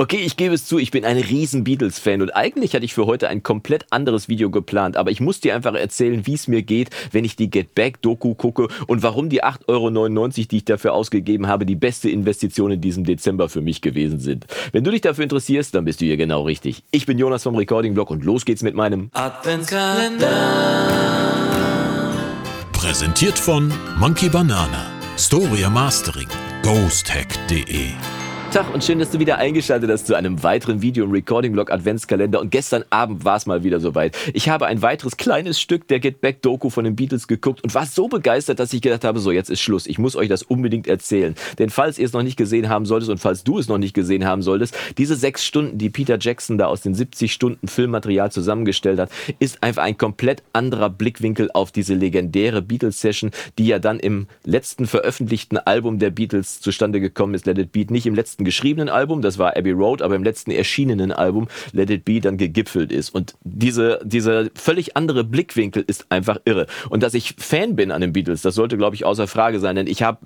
Okay, ich gebe es zu, ich bin ein riesen Beatles-Fan und eigentlich hatte ich für heute ein komplett anderes Video geplant, aber ich muss dir einfach erzählen, wie es mir geht, wenn ich die Get Back-Doku gucke und warum die 8,99 Euro, die ich dafür ausgegeben habe, die beste Investition in diesem Dezember für mich gewesen sind. Wenn du dich dafür interessierst, dann bist du hier genau richtig. Ich bin Jonas vom Recording-Blog und los geht's mit meinem Adventskalender. Präsentiert von Monkey Banana, Storia Mastering, ghosthack.de Tag und schön, dass du wieder eingeschaltet hast zu einem weiteren Video im Recording-Blog Adventskalender. Und gestern Abend war es mal wieder soweit. Ich habe ein weiteres kleines Stück der Get Back Doku von den Beatles geguckt und war so begeistert, dass ich gedacht habe, so jetzt ist Schluss. Ich muss euch das unbedingt erzählen. Denn falls ihr es noch nicht gesehen haben solltest und falls du es noch nicht gesehen haben solltest, diese sechs Stunden, die Peter Jackson da aus den 70 Stunden Filmmaterial zusammengestellt hat, ist einfach ein komplett anderer Blickwinkel auf diese legendäre Beatles-Session, die ja dann im letzten veröffentlichten Album der Beatles zustande gekommen ist, Let It Beat, nicht im letzten letzten geschriebenen Album, das war Abbey Road, aber im letzten erschienenen Album Let It Be dann gegipfelt ist. Und diese, dieser völlig andere Blickwinkel ist einfach irre. Und dass ich Fan bin an den Beatles, das sollte, glaube ich, außer Frage sein, denn ich habe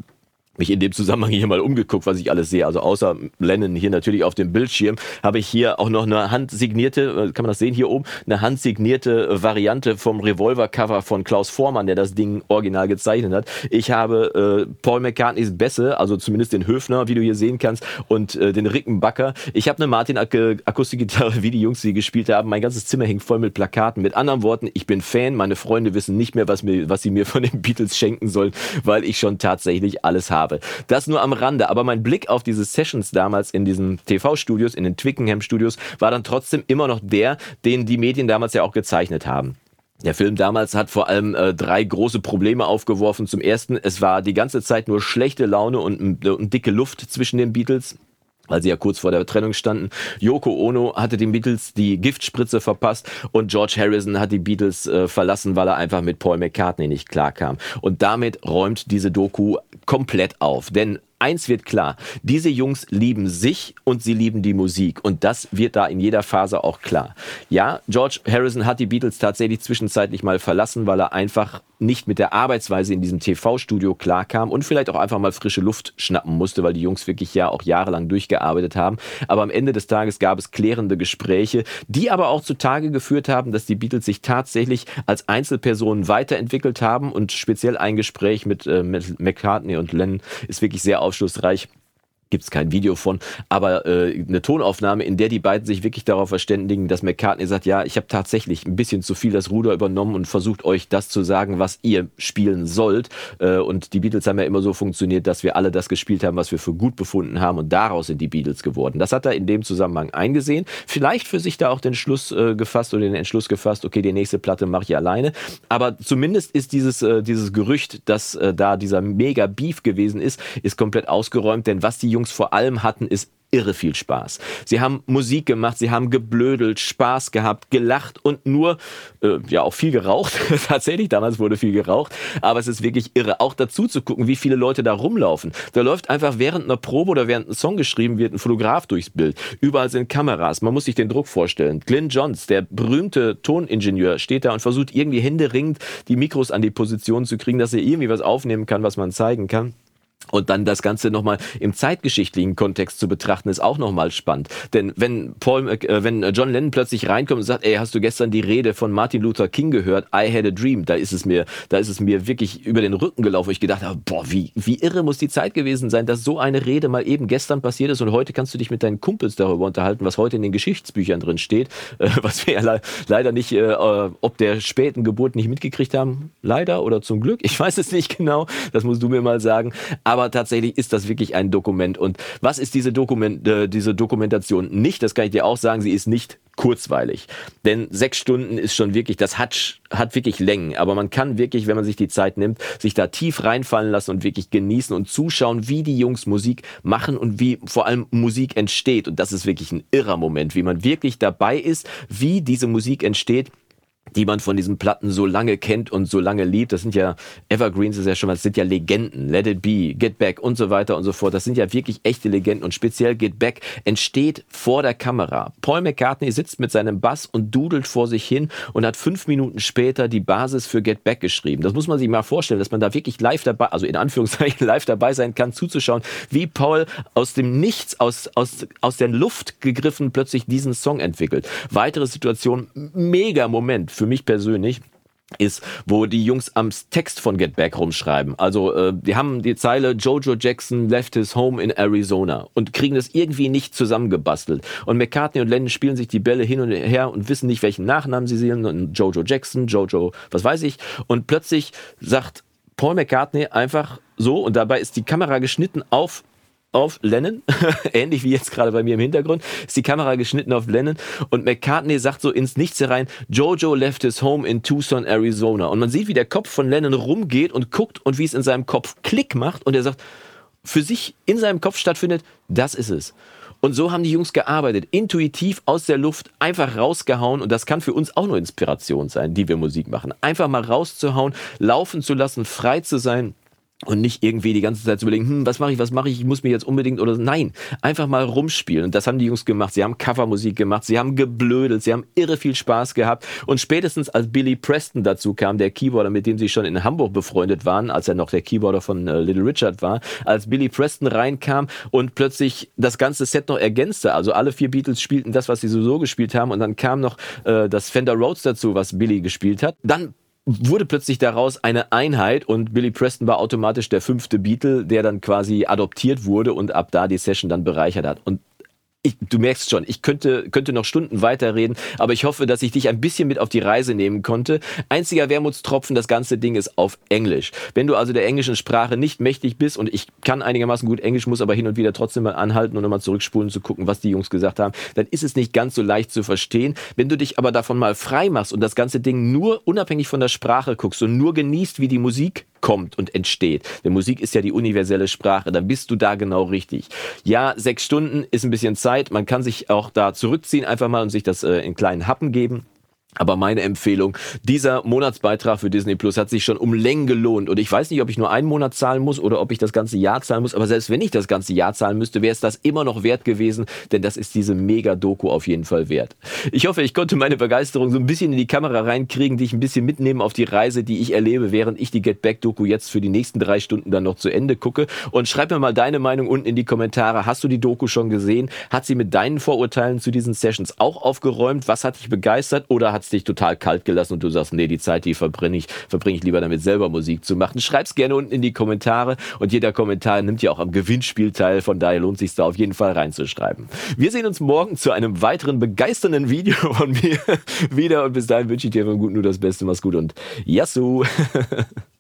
mich in dem Zusammenhang hier mal umgeguckt, was ich alles sehe. Also außer Lennon hier natürlich auf dem Bildschirm, habe ich hier auch noch eine handsignierte, äh, kann man das sehen hier oben, eine handsignierte Variante vom Revolver-Cover von Klaus Vormann, der das Ding original gezeichnet hat. Ich habe äh, Paul McCartneys Bässe, also zumindest den Höfner, wie du hier sehen kannst, und äh, den Rickenbacker. Ich habe eine Martin Akustikgitarre, wie die Jungs sie gespielt haben. Mein ganzes Zimmer hängt voll mit Plakaten. Mit anderen Worten, ich bin Fan. Meine Freunde wissen nicht mehr, was, mir, was sie mir von den Beatles schenken sollen, weil ich schon tatsächlich alles habe habe. Das nur am Rande. Aber mein Blick auf diese Sessions damals in diesen TV-Studios, in den Twickenham-Studios, war dann trotzdem immer noch der, den die Medien damals ja auch gezeichnet haben. Der Film damals hat vor allem äh, drei große Probleme aufgeworfen. Zum ersten, es war die ganze Zeit nur schlechte Laune und, und dicke Luft zwischen den Beatles weil sie ja kurz vor der Trennung standen. Yoko Ono hatte den Beatles die Giftspritze verpasst und George Harrison hat die Beatles äh, verlassen, weil er einfach mit Paul McCartney nicht klarkam. Und damit räumt diese Doku komplett auf. Denn eins wird klar, diese Jungs lieben sich und sie lieben die Musik. Und das wird da in jeder Phase auch klar. Ja, George Harrison hat die Beatles tatsächlich zwischenzeitlich mal verlassen, weil er einfach nicht mit der Arbeitsweise in diesem TV-Studio klarkam und vielleicht auch einfach mal frische Luft schnappen musste, weil die Jungs wirklich ja auch jahrelang durchgearbeitet haben. Aber am Ende des Tages gab es klärende Gespräche, die aber auch zutage geführt haben, dass die Beatles sich tatsächlich als Einzelpersonen weiterentwickelt haben und speziell ein Gespräch mit, äh, mit McCartney und Lennon ist wirklich sehr aufschlussreich gibt es kein Video von, aber äh, eine Tonaufnahme, in der die beiden sich wirklich darauf verständigen, dass McCartney sagt, ja, ich habe tatsächlich ein bisschen zu viel das Ruder übernommen und versucht euch das zu sagen, was ihr spielen sollt. Äh, und die Beatles haben ja immer so funktioniert, dass wir alle das gespielt haben, was wir für gut befunden haben und daraus sind die Beatles geworden. Das hat er in dem Zusammenhang eingesehen. Vielleicht für sich da auch den Schluss äh, gefasst oder den Entschluss gefasst, okay, die nächste Platte mache ich alleine. Aber zumindest ist dieses, äh, dieses Gerücht, dass äh, da dieser mega Beef gewesen ist, ist komplett ausgeräumt, denn was die Jungs Jungs vor allem hatten, ist irre viel Spaß. Sie haben Musik gemacht, sie haben geblödelt, Spaß gehabt, gelacht und nur, äh, ja, auch viel geraucht. Tatsächlich, damals wurde viel geraucht. Aber es ist wirklich irre. Auch dazu zu gucken, wie viele Leute da rumlaufen. Da läuft einfach während einer Probe oder während ein Song geschrieben wird, ein Fotograf durchs Bild. Überall sind Kameras. Man muss sich den Druck vorstellen. Glenn Johns, der berühmte Toningenieur, steht da und versucht irgendwie händeringend die Mikros an die Position zu kriegen, dass er irgendwie was aufnehmen kann, was man zeigen kann. Und dann das Ganze nochmal im zeitgeschichtlichen Kontext zu betrachten, ist auch nochmal spannend. Denn wenn Paul, äh, wenn John Lennon plötzlich reinkommt und sagt, ey, hast du gestern die Rede von Martin Luther King gehört? I had a dream. Da ist es mir, da ist es mir wirklich über den Rücken gelaufen, ich gedacht habe, boah, wie, wie irre muss die Zeit gewesen sein, dass so eine Rede mal eben gestern passiert ist und heute kannst du dich mit deinen Kumpels darüber unterhalten, was heute in den Geschichtsbüchern drin steht, äh, was wir ja le leider nicht, äh ob der späten Geburt nicht mitgekriegt haben. Leider oder zum Glück. Ich weiß es nicht genau. Das musst du mir mal sagen. Aber tatsächlich ist das wirklich ein Dokument. Und was ist diese, Dokument, äh, diese Dokumentation nicht? Das kann ich dir auch sagen, sie ist nicht kurzweilig. Denn sechs Stunden ist schon wirklich, das hat, hat wirklich Längen. Aber man kann wirklich, wenn man sich die Zeit nimmt, sich da tief reinfallen lassen und wirklich genießen und zuschauen, wie die Jungs Musik machen und wie vor allem Musik entsteht. Und das ist wirklich ein irrer Moment, wie man wirklich dabei ist, wie diese Musik entsteht die man von diesen Platten so lange kennt und so lange liebt. Das sind ja Evergreens, ist ja schon mal, das sind ja Legenden. Let It Be, Get Back und so weiter und so fort. Das sind ja wirklich echte Legenden und speziell Get Back entsteht vor der Kamera. Paul McCartney sitzt mit seinem Bass und dudelt vor sich hin und hat fünf Minuten später die Basis für Get Back geschrieben. Das muss man sich mal vorstellen, dass man da wirklich live dabei, also in Anführungszeichen live dabei sein kann, zuzuschauen, wie Paul aus dem Nichts, aus, aus, aus der Luft gegriffen plötzlich diesen Song entwickelt. Weitere Situation, mega Moment für mich persönlich ist, wo die Jungs am Text von Get Back rumschreiben. Also äh, die haben die Zeile Jojo Jackson left his home in Arizona und kriegen das irgendwie nicht zusammengebastelt. Und McCartney und Lennon spielen sich die Bälle hin und her und wissen nicht, welchen Nachnamen sie sehen. Und Jojo Jackson, Jojo, was weiß ich. Und plötzlich sagt Paul McCartney einfach so, und dabei ist die Kamera geschnitten auf auf Lennon, ähnlich wie jetzt gerade bei mir im Hintergrund, ist die Kamera geschnitten auf Lennon und McCartney sagt so ins Nichts herein, Jojo left his home in Tucson, Arizona. Und man sieht, wie der Kopf von Lennon rumgeht und guckt und wie es in seinem Kopf Klick macht und er sagt, für sich in seinem Kopf stattfindet, das ist es. Und so haben die Jungs gearbeitet, intuitiv aus der Luft einfach rausgehauen. Und das kann für uns auch nur Inspiration sein, die wir Musik machen. Einfach mal rauszuhauen, laufen zu lassen, frei zu sein und nicht irgendwie die ganze Zeit zu überlegen, hm, was mache ich, was mache ich, ich muss mir jetzt unbedingt oder nein, einfach mal rumspielen. Und das haben die Jungs gemacht. Sie haben Covermusik gemacht, sie haben geblödelt, sie haben irre viel Spaß gehabt. Und spätestens als Billy Preston dazu kam, der Keyboarder, mit dem sie schon in Hamburg befreundet waren, als er noch der Keyboarder von äh, Little Richard war, als Billy Preston reinkam und plötzlich das ganze Set noch ergänzte, also alle vier Beatles spielten das, was sie sowieso gespielt haben, und dann kam noch äh, das Fender Rhodes dazu, was Billy gespielt hat. Dann wurde plötzlich daraus eine Einheit und Billy Preston war automatisch der fünfte Beatle, der dann quasi adoptiert wurde und ab da die Session dann bereichert hat. Und ich, du merkst schon, ich könnte, könnte noch Stunden weiterreden, aber ich hoffe, dass ich dich ein bisschen mit auf die Reise nehmen konnte. Einziger Wermutstropfen, das ganze Ding ist auf Englisch. Wenn du also der englischen Sprache nicht mächtig bist und ich kann einigermaßen gut Englisch, muss aber hin und wieder trotzdem mal anhalten und nochmal zurückspulen zu gucken, was die Jungs gesagt haben, dann ist es nicht ganz so leicht zu verstehen. Wenn du dich aber davon mal frei machst und das ganze Ding nur unabhängig von der Sprache guckst und nur genießt, wie die Musik kommt und entsteht. Denn Musik ist ja die universelle Sprache, dann bist du da genau richtig. Ja, sechs Stunden ist ein bisschen Zeit, man kann sich auch da zurückziehen einfach mal und sich das äh, in kleinen Happen geben. Aber meine Empfehlung, dieser Monatsbeitrag für Disney Plus hat sich schon um Längen gelohnt. Und ich weiß nicht, ob ich nur einen Monat zahlen muss oder ob ich das ganze Jahr zahlen muss. Aber selbst wenn ich das ganze Jahr zahlen müsste, wäre es das immer noch wert gewesen. Denn das ist diese Mega-Doku auf jeden Fall wert. Ich hoffe, ich konnte meine Begeisterung so ein bisschen in die Kamera reinkriegen, die ich ein bisschen mitnehmen auf die Reise, die ich erlebe, während ich die Get Back-Doku jetzt für die nächsten drei Stunden dann noch zu Ende gucke. Und schreib mir mal deine Meinung unten in die Kommentare. Hast du die Doku schon gesehen? Hat sie mit deinen Vorurteilen zu diesen Sessions auch aufgeräumt? Was hat dich begeistert? Oder hat es dich total kalt gelassen und du sagst, nee, die Zeit, die verbringe ich, verbringe ich lieber damit, selber Musik zu machen. Schreib's gerne unten in die Kommentare und jeder Kommentar nimmt ja auch am Gewinnspiel teil, von daher lohnt sich da auf jeden Fall reinzuschreiben. Wir sehen uns morgen zu einem weiteren begeisternden Video von mir wieder und bis dahin wünsche ich dir von gut nur das Beste, mach's gut und Yassou!